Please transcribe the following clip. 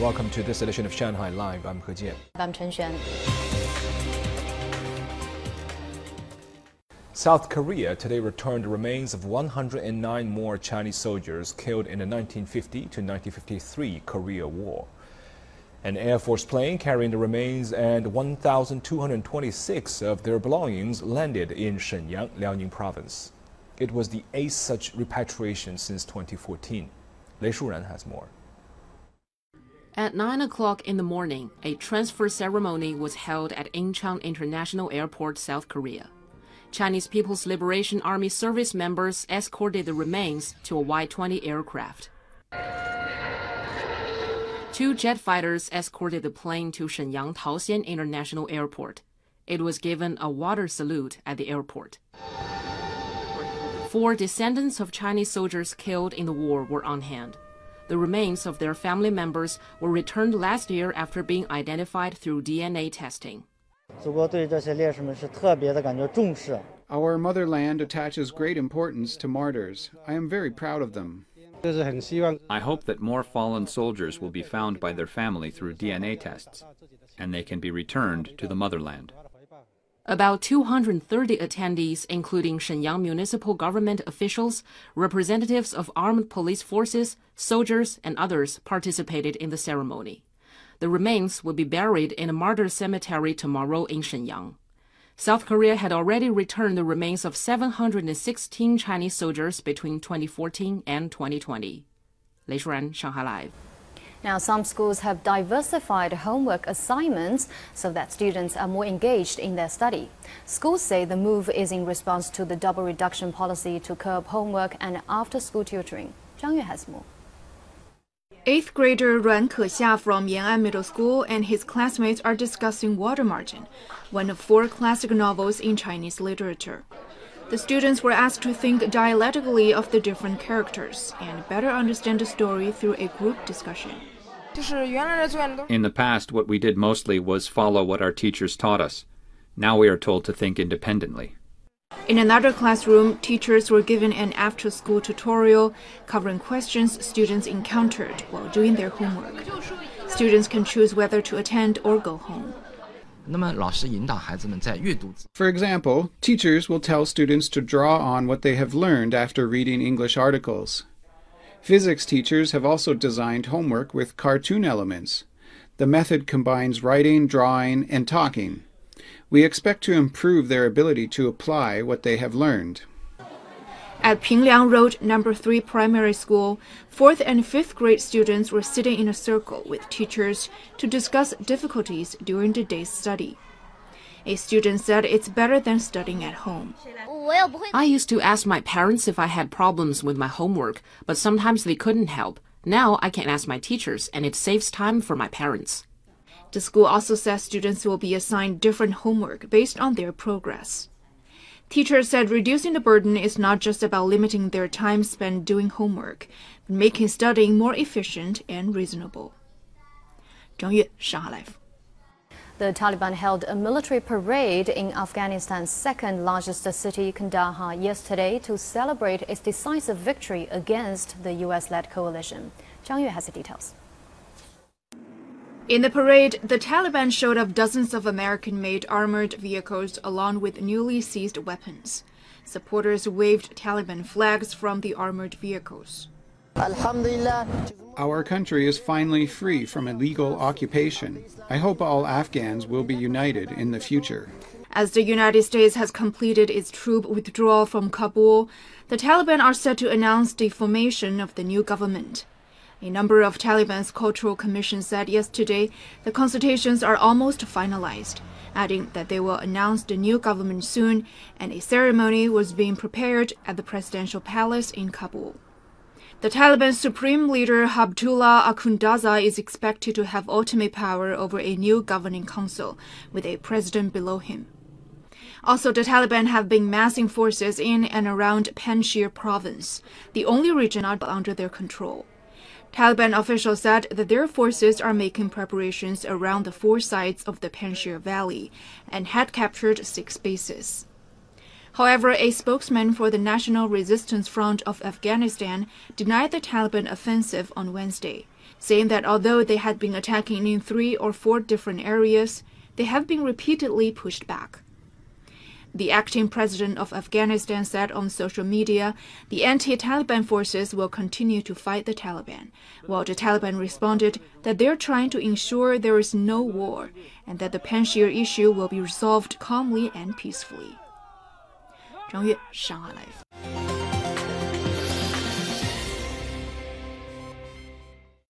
Welcome to this edition of Shanghai Live. I'm He Jian. I'm Chen Xuan. South Korea today returned the remains of 109 more Chinese soldiers killed in the 1950 to 1953 Korea War. An Air Force plane carrying the remains and 1,226 of their belongings landed in Shenyang, Liaoning Province. It was the eighth such repatriation since 2014. Lei Shuran has more. At 9 o'clock in the morning, a transfer ceremony was held at Incheon International Airport, South Korea. Chinese People's Liberation Army service members escorted the remains to a Y 20 aircraft. Two jet fighters escorted the plane to Shenyang Taoxian International Airport. It was given a water salute at the airport. Four descendants of Chinese soldiers killed in the war were on hand. The remains of their family members were returned last year after being identified through DNA testing. Our motherland attaches great importance to martyrs. I am very proud of them. I hope that more fallen soldiers will be found by their family through DNA tests, and they can be returned to the motherland. About 230 attendees, including Shenyang municipal government officials, representatives of armed police forces, soldiers, and others, participated in the ceremony. The remains will be buried in a martyr cemetery tomorrow in Shenyang. South Korea had already returned the remains of 716 Chinese soldiers between 2014 and 2020. Lei Shuran, Shanghai Live. Now, some schools have diversified homework assignments so that students are more engaged in their study. Schools say the move is in response to the double reduction policy to curb homework and after school tutoring. Zhang Yue has more. Eighth grader Ruan Kexia from Yan'an Middle School and his classmates are discussing Water Margin, one of four classic novels in Chinese literature. The students were asked to think dialectically of the different characters and better understand the story through a group discussion. In the past, what we did mostly was follow what our teachers taught us. Now we are told to think independently. In another classroom, teachers were given an after school tutorial covering questions students encountered while doing their homework. Students can choose whether to attend or go home. For example, teachers will tell students to draw on what they have learned after reading English articles. Physics teachers have also designed homework with cartoon elements. The method combines writing, drawing, and talking. We expect to improve their ability to apply what they have learned. At Pingliang Road Number 3 Primary School, 4th and 5th grade students were sitting in a circle with teachers to discuss difficulties during the day's study. A student said it's better than studying at home. I used to ask my parents if I had problems with my homework, but sometimes they couldn't help. Now I can ask my teachers, and it saves time for my parents. The school also says students will be assigned different homework based on their progress. Teachers said reducing the burden is not just about limiting their time spent doing homework, but making studying more efficient and reasonable. Zhang Yue, Shanghai Live. The Taliban held a military parade in Afghanistan's second largest city, Kandahar, yesterday to celebrate its decisive victory against the US led coalition. Zhang Yue has the details. In the parade, the Taliban showed off dozens of American made armored vehicles along with newly seized weapons. Supporters waved Taliban flags from the armored vehicles. Alhamdulillah. Our country is finally free from illegal occupation. I hope all Afghans will be united in the future. As the United States has completed its troop withdrawal from Kabul, the Taliban are set to announce the formation of the new government. A number of Taliban's cultural commissions said yesterday the consultations are almost finalized, adding that they will announce the new government soon, and a ceremony was being prepared at the presidential palace in Kabul. The Taliban supreme leader Hibatullah Akhundzada is expected to have ultimate power over a new governing council, with a president below him. Also, the Taliban have been massing forces in and around Panjshir province, the only region not under their control. Taliban officials said that their forces are making preparations around the four sides of the Panjshir Valley and had captured six bases. However, a spokesman for the National Resistance Front of Afghanistan denied the Taliban offensive on Wednesday, saying that although they had been attacking in three or four different areas, they have been repeatedly pushed back The acting president of Afghanistan said on social media the anti Taliban forces will continue to fight the Taliban, while the Taliban responded that they're trying to ensure there is no war and that the Panjshir issue will be resolved calmly and peacefully. 张悦，上海 Life。